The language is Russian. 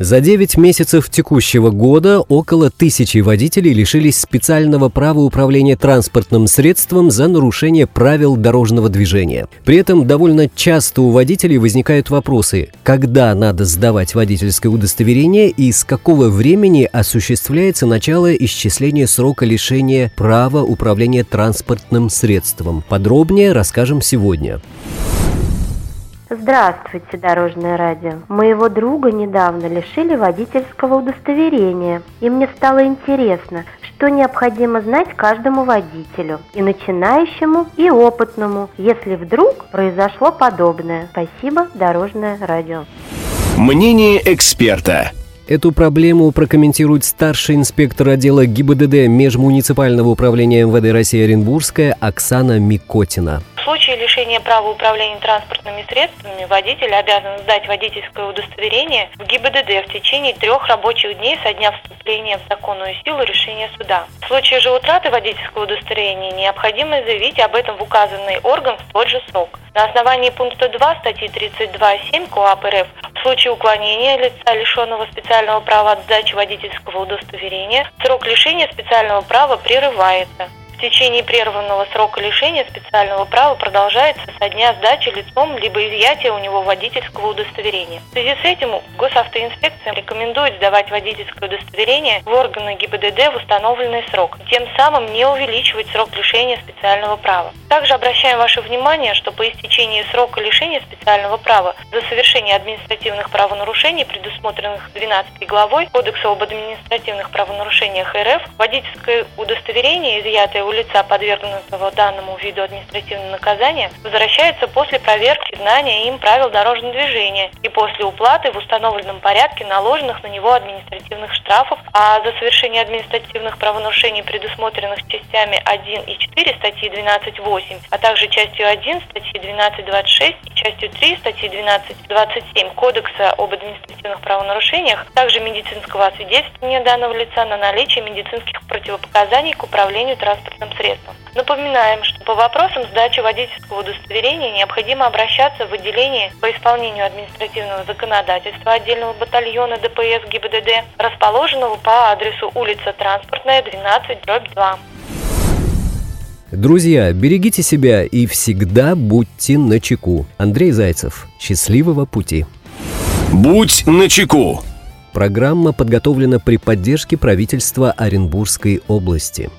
За 9 месяцев текущего года около тысячи водителей лишились специального права управления транспортным средством за нарушение правил дорожного движения. При этом довольно часто у водителей возникают вопросы, когда надо сдавать водительское удостоверение и с какого времени осуществляется начало исчисления срока лишения права управления транспортным средством. Подробнее расскажем сегодня. Здравствуйте, Дорожное радио. Моего друга недавно лишили водительского удостоверения, и мне стало интересно, что необходимо знать каждому водителю, и начинающему, и опытному, если вдруг произошло подобное. Спасибо, Дорожное радио. Мнение эксперта. Эту проблему прокомментирует старший инспектор отдела ГИБДД Межмуниципального управления МВД России Оренбургская Оксана Микотина случае лишения права управления транспортными средствами водитель обязан сдать водительское удостоверение в ГИБДД в течение трех рабочих дней со дня вступления в законную силу решения суда. В случае же утраты водительского удостоверения необходимо заявить об этом в указанный орган в тот же срок. На основании пункта 2 статьи 32.7 КОАП РФ в случае уклонения лица, лишенного специального права от сдачи водительского удостоверения, срок лишения специального права прерывается в течение прерванного срока лишения специального права продолжается со дня сдачи лицом либо изъятия у него водительского удостоверения. В связи с этим госавтоинспекция рекомендует сдавать водительское удостоверение в органы ГИБДД в установленный срок, тем самым не увеличивать срок лишения специального права. Также обращаем ваше внимание, что по истечении срока лишения специального права за совершение административных правонарушений, предусмотренных 12 главой Кодекса об административных правонарушениях РФ, водительское удостоверение, изъятое у лица, подвергнутого данному виду административного наказания, возвращается после проверки знания им правил дорожного движения и после уплаты в установленном порядке наложенных на него административных штрафов, а за совершение административных правонарушений, предусмотренных частями 1 и 4 статьи 12.8, а также частью 1 статьи 12.26 и частью 3 статьи 12.27 Кодекса об административных правонарушениях, также медицинского освидетельствования данного лица на наличие медицинских противопоказаний к управлению транспортным транспортным средством. Напоминаем, что по вопросам сдачи водительского удостоверения необходимо обращаться в отделение по исполнению административного законодательства отдельного батальона ДПС ГИБДД, расположенного по адресу улица Транспортная, 12, дробь 2. Друзья, берегите себя и всегда будьте на чеку. Андрей Зайцев. Счастливого пути. Будь на чеку. Программа подготовлена при поддержке правительства Оренбургской области.